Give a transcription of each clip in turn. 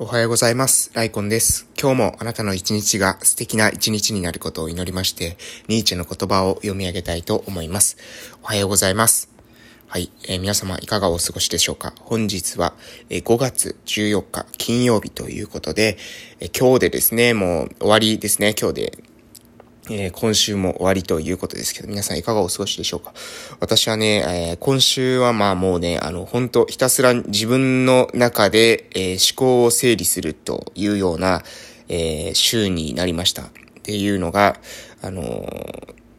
おはようございます。ライコンです。今日もあなたの一日が素敵な一日になることを祈りまして、ニーチェの言葉を読み上げたいと思います。おはようございます。はい、えー、皆様いかがお過ごしでしょうか？本日は、えー、5月14日金曜日ということで、えー、今日でですね、もう終わりですね、今日でえー、今週も終わりということですけど、皆さんいかがお過ごしでしょうか？私はね、えー、今週はまあもうね、あの、本当ひたすら自分の中で、えー、思考を整理するというような、え週になりました。っていうのが、あの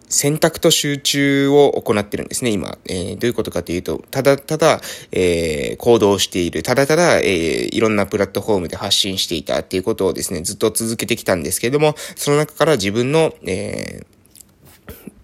選択と集中を行ってるんですね、今。えー、どういうことかというと、ただただ、えー、行動している、ただただ、えー、いろんなプラットフォームで発信していたっていうことをですね、ずっと続けてきたんですけれども、その中から自分の、えー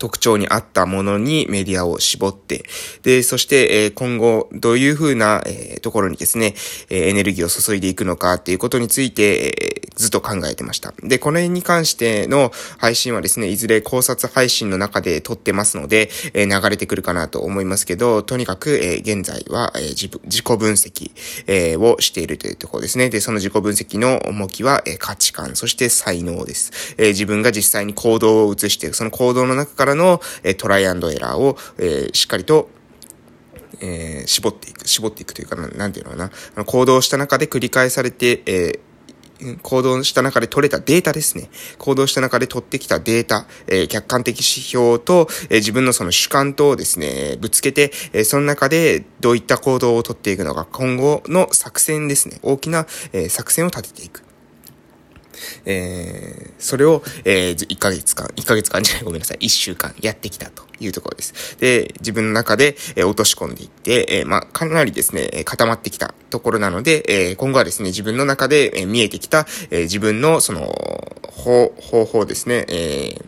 特徴に合ったものにメディアを絞って、で、そして、え今後どういうふうな、えところにですね、えエネルギーを注いでいくのかっていうことについて、えずっと考えてました。で、この辺に関しての配信はですね、いずれ考察配信の中で撮ってますので、え流れてくるかなと思いますけど、とにかく、え現在は、え自己分析、えをしているというところですね。で、その自己分析の重きは、え価値観、そして才能です。え自分が実際に行動を移して、その行動の中からの、えトライアンドエラーを、えしっかりとえー、絞っていく、絞っていくというかな、なんていうのかな。あの行動した中で繰り返されて、えー、行動した中で取れたデータですね。行動した中で取ってきたデータ、えー、客観的指標と、え、自分のその主観とですね、ぶつけて、え、その中でどういった行動を取っていくのか、今後の作戦ですね。大きな、え、作戦を立てていく。えー、それを、えー、1ヶ月間、1ヶ月間じゃない、ごめんなさい、1週間やってきたというところです。で、自分の中で、えー、落とし込んでいって、えー、まあ、かなりですね、固まってきたところなので、えー、今後はですね、自分の中で、えー、見えてきた、えー、自分の、その、方、方法ですね、えー、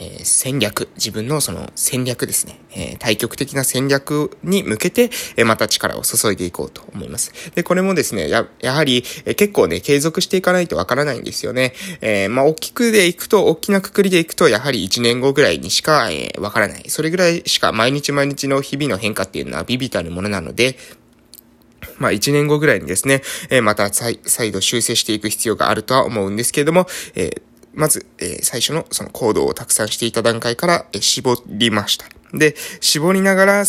えー、戦略、自分のその戦略ですね、えー、対極的な戦略に向けて、えー、また力を注いでいこうと思います。で、これもですね、や、やはり、え結構ね、継続していかないとわからないんですよね。えまあ、大きくでいくと、大きなくくりでいくと、やはり1年後ぐらいにしか、えわからない。それぐらいしか毎日毎日の日々の変化っていうのはビビたるものなので、まあ、1年後ぐらいにですね、えまた再度修正していく必要があるとは思うんですけれども、えーまず、えー、最初のその行動をたくさんしていた段階から、えー、絞りました。で、絞りながら、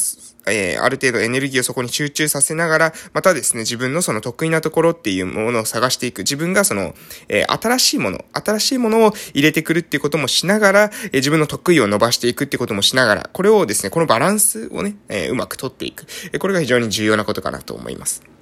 えー、ある程度エネルギーをそこに集中させながら、またですね、自分のその得意なところっていうものを探していく。自分がその、えー、新しいもの、新しいものを入れてくるっていうこともしながら、えー、自分の得意を伸ばしていくってこともしながら、これをですね、このバランスをね、えうまく取っていく。えこれが非常に重要なことかなと思います。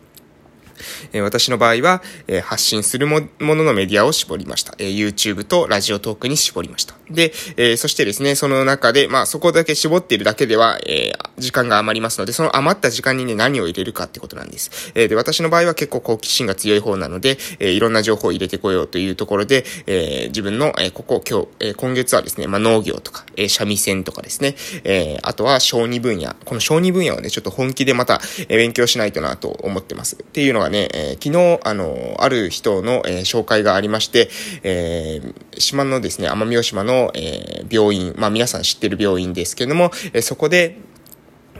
え私の場合は、え発信するもののメディアを絞りました。え YouTube とラジオトークに絞りました。で、えそしてですね、その中で、まあそこだけ絞っているだけでは、え時間が余りますので、その余った時間にね、何を入れるかってことなんです。えで、私の場合は結構好奇心が強い方なので、えいろんな情報を入れてこようというところで、え自分の、えここ、今日、え今月はですね、まあ農業とか、え三味線とかですね、えあとは小児分野。この小児分野をね、ちょっと本気でまた、え勉強しないとなと思ってます。っていうのがね、えー、昨日、あの、ある人の、えー、紹介がありまして、えー、島のですね、奄美大島の、えー、病院、まあ皆さん知ってる病院ですけども、えー、そこで、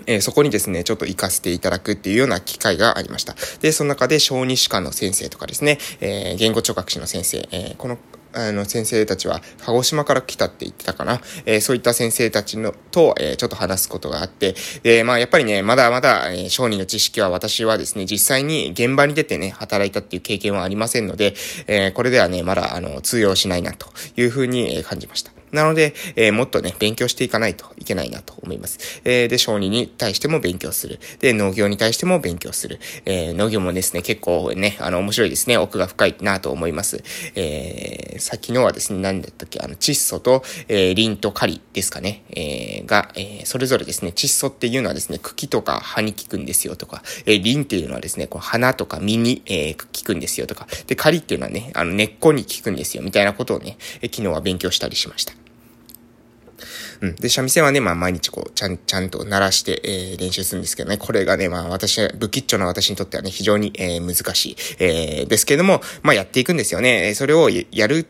えー、そこにですね、ちょっと行かせていただくっていうような機会がありました。で、その中で小児歯科の先生とかですね、えー、言語聴覚士の先生、えー、このあの、先生たちは、鹿児島から来たって言ってたかな。えー、そういった先生たちの、と、えー、ちょっと話すことがあって、で、まあ、やっぱりね、まだまだ、えー、商人の知識は私はですね、実際に現場に出てね、働いたっていう経験はありませんので、えー、これではね、まだ、あの、通用しないな、というふうに、え感じました。なので、えー、もっとね、勉強していかないといけないなと思います。えー、で、小児に対しても勉強する。で、農業に対しても勉強する。えー、農業もですね、結構ね、あの、面白いですね。奥が深いなと思います。えー、さっきのはですね、何だったっけ、あの、窒素と、えー、リンとカリですかね。えー、が、えー、それぞれですね、窒素っていうのはですね、茎とか葉に効くんですよとか、えー、リンっていうのはですね、こう花とか実に、えー、効くんですよとか、で、カリっていうのはね、あの、根っこに効くんですよみたいなことをね、え昨日は勉強したりしました。うん。で、三味線はね、まあ毎日こう、ちゃん、ちゃんと鳴らして、えー、練習するんですけどね、これがね、まあ私、不吉祥な私にとってはね、非常に、えー、難しい、えー、ですけれども、まあやっていくんですよね。それをやる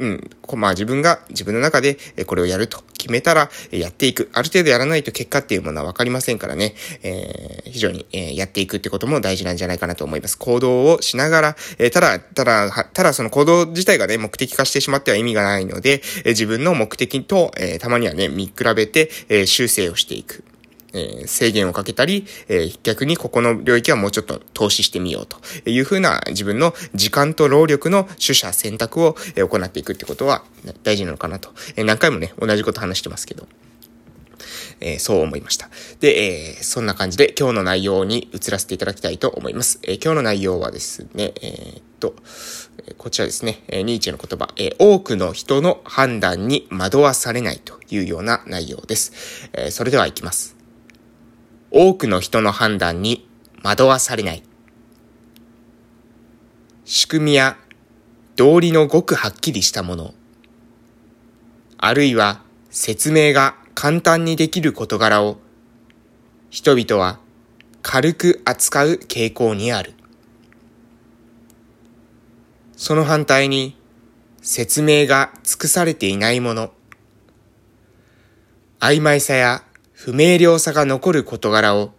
うん、まあ自分が自分の中でこれをやると決めたらやっていく。ある程度やらないと結果っていうものはわかりませんからね、えー、非常に、えやっていくってことも大事なんじゃないかなと思います。行動をしながら、えただ、ただ、ただその行動自体がね、目的化してしまっては意味がないので、え自分の目的と、えたまにはね、見比べて、え修正をしていく。えー、制限をかけたり、えー、逆にここの領域はもうちょっと投資してみようというふうな自分の時間と労力の取捨選択を、え、行っていくってことは大事なのかなと。えー、何回もね、同じこと話してますけど。えー、そう思いました。で、えー、そんな感じで今日の内容に移らせていただきたいと思います。えー、今日の内容はですね、えー、っと、こちらですね、え、ニーチェの言葉、え、多くの人の判断に惑わされないというような内容です。え、それでは行きます。多くの人の判断に惑わされない。仕組みや道理のごくはっきりしたもの、あるいは説明が簡単にできる事柄を人々は軽く扱う傾向にある。その反対に説明が尽くされていないもの、曖昧さや不明瞭さが残る事柄を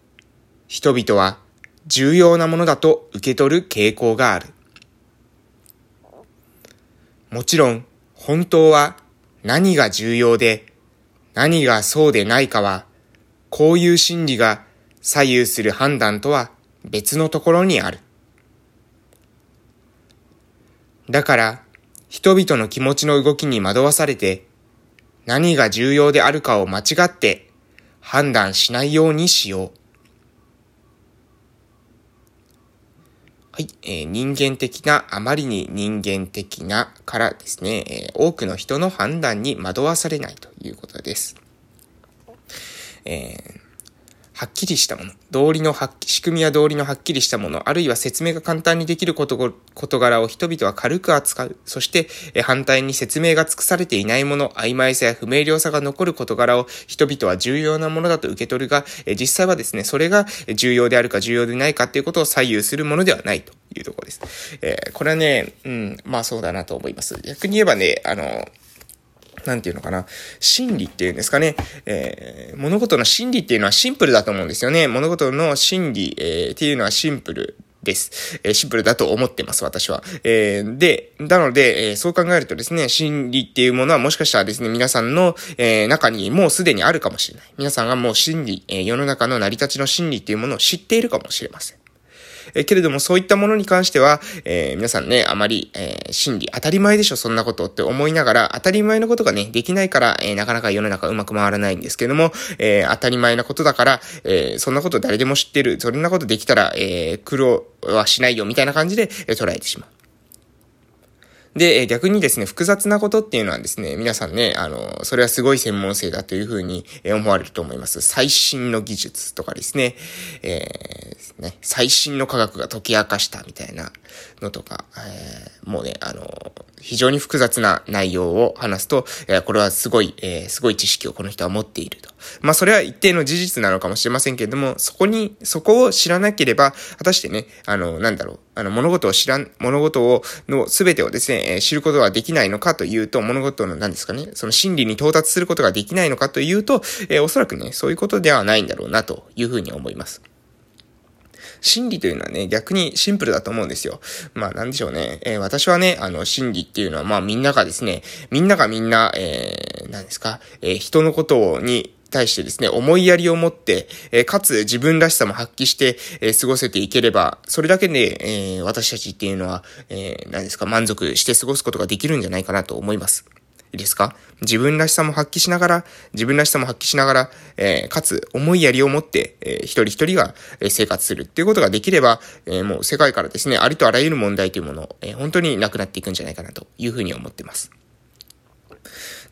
人々は重要なものだと受け取る傾向がある。もちろん本当は何が重要で何がそうでないかはこういう心理が左右する判断とは別のところにある。だから人々の気持ちの動きに惑わされて何が重要であるかを間違って判断しないようにしよう。はい、えー、人間的な、あまりに人間的なからですね、えー、多くの人の判断に惑わされないということです。えーはっきりしたもの、道理のは仕組みや道理のはっきりしたもの、あるいは説明が簡単にできる事事柄を人々は軽く扱う。そして、反対に説明が尽くされていないもの、曖昧さや不明瞭さが残る事柄を人々は重要なものだと受け取るが、実際はですね、それが重要であるか重要でないかっていうことを左右するものではないというところです。えー、これはね、うん、まあそうだなと思います。逆に言えばね、あの、なんていうのかな、心理っていうんですかね、えー、物事の心理っていうのはシンプルだと思うんですよね。物事の心理、えー、っていうのはシンプルです。えー、シンプルだと思ってます、私は。えー、で、なので、えー、そう考えるとですね、心理っていうものはもしかしたらですね、皆さんの、え、中にもうすでにあるかもしれない。皆さんがもう心理、え、世の中の成り立ちの心理っていうものを知っているかもしれません。えけれどもそういったものに関しては、えー、皆さんね、あまり、えー、真理、当たり前でしょ、そんなことって思いながら、当たり前のことがね、できないから、えー、なかなか世の中うまく回らないんですけども、え当たり前なことだから、えそんなこと誰でも知ってる、そんなことできたら、え苦労はしないよ、みたいな感じで、え捉えてしまう。で、逆にですね、複雑なことっていうのはですね、皆さんね、あの、それはすごい専門性だというふうに思われると思います。最新の技術とかですね、えー、ね、最新の科学が解き明かしたみたいなのとか、えー、もうね、あの、非常に複雑な内容を話すと、えー、これはすごい、えー、すごい知識をこの人は持っていると。まあ、それは一定の事実なのかもしれませんけれども、そこに、そこを知らなければ、果たしてね、あの、なんだろう、あの、物事を知らん、物事を、の全てをですね、えー、知ることはできないのかというと、物事の何ですかね、その真理に到達することができないのかというと、え、おそらくね、そういうことではないんだろうなというふうに思います。真理というのはね、逆にシンプルだと思うんですよ。まあなんでしょうね。えー、私はね、あの、真理っていうのは、まあみんながですね、みんながみんな、えー、何ですか、えー、人のことに、対してですね、思いやりを持って、えー、かつ自分らしさも発揮して、えー、過ごせていければ、それだけで、えー、私たちっていうのは、え何ですか、満足して過ごすことができるんじゃないかなと思います。いいですか？自分らしさも発揮しながら、自分らしさも発揮しながら、えー、かつ思いやりを持って、えー、一人一人が生活するっていうことができれば、えー、もう世界からですね、ありとあらゆる問題というものを、えー、本当になくなっていくんじゃないかなというふうに思ってます。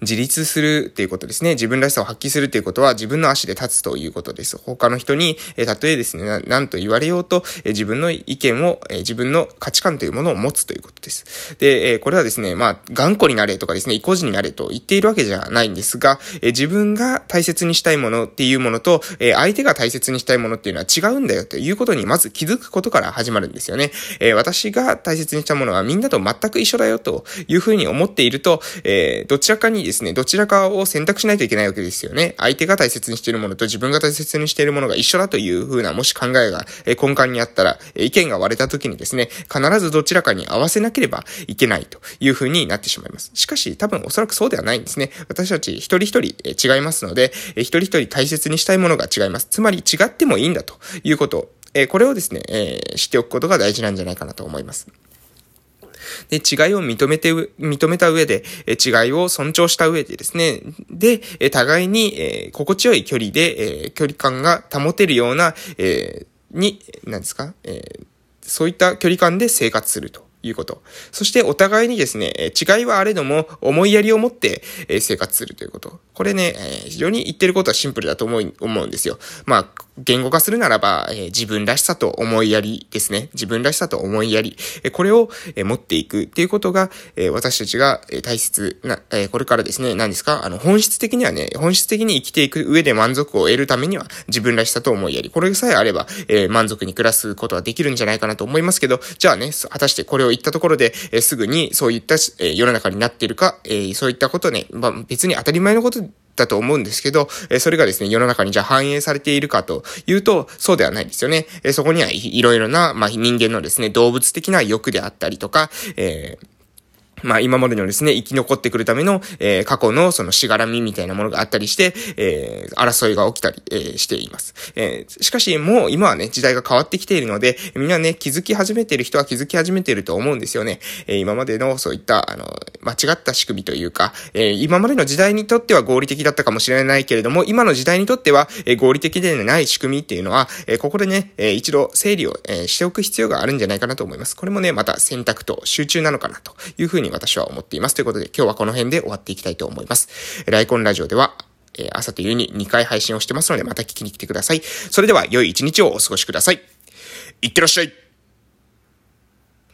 自立するっていうことですね。自分らしさを発揮するっていうことは自分の足で立つということです。他の人に、えたとえですね、何と言われようと、え自分の意見を、え自分の価値観というものを持つということです。で、えこれはですね、まあ、頑固になれとかですね、意固地になれと言っているわけじゃないんですが、え自分が大切にしたいものっていうものと、え相手が大切にしたいものっていうのは違うんだよということにまず気づくことから始まるんですよね。え私が大切にしたものはみんなと全く一緒だよというふうに思っていると、えどちらかにですね、どちらかを選択しないといけないわけですよね。相手が大切にしているものと自分が大切にしているものが一緒だというふうな、もし考えが、え根幹にあったら、え意見が割れた時にですね、必ずどちらかに合わせなければいけないというふうになってしまいます。しかし、多分おそらくそうではないんですね。私たち一人一人、え違いますので、え一人一人大切にしたいものが違います。つまり違ってもいいんだということえこれをですね、えー知っておくことが大事なんじゃないかなと思います。で、違いを認めて、認めた上で、え違いを尊重した上でですね、で、え互いに、え心地よい距離で、え距離感が保てるような、えに、何ですか、えそういった距離感で生活すると。いうこと。そしてお互いにですね、違いはあれども思いやりを持って生活するということ。これね、非常に言ってることはシンプルだと思う、んですよ。まあ、言語化するならば、自分らしさと思いやりですね。自分らしさと思いやり。これを、持っていくっていうことが、私たちが、大切な、これからですね、何ですか？あの、本質的にはね、本質的に生きていく上で満足を得るためには、自分らしさと思いやり。これさえあれば、満足に暮らすことはできるんじゃないかなと思いますけど、じゃあね、果たしてこれを言ったところで、えすぐにそういった、え世の中になっているか、えそういったことね、まあ、別に当たり前のことだと思うんですけど、えそれがですね、世の中にじゃあ反映されているかというと、そうではないですよね。えそこにはいろいろな、まあ、人間のですね、動物的な欲であったりとか、えーまあ今までのですね、生き残ってくるための、えー、過去のそのしがらみみたいなものがあったりして、えー、争いが起きたり、えー、しています。えー、しかしもう今はね、時代が変わってきているので、みんなね、気づき始めている人は気づき始めていると思うんですよね。えー、今までのそういった、あの、間違った仕組みというか、えー、今までの時代にとっては合理的だったかもしれないけれども、今の時代にとっては、えー、合理的でない仕組みっていうのは、えー、ここでね、えー、一度整理を、えー、しておく必要があるんじゃないかなと思います。これもね、また選択と集中なのかなというふうに私は思っています。ます。ということで、今日はこの辺で終わっていきたいと思います。ライコンラジオでは、えー、朝と夕に2回配信をしてますので、また聞きに来てください。それでは、良い一日をお過ごしください。いってらっしゃい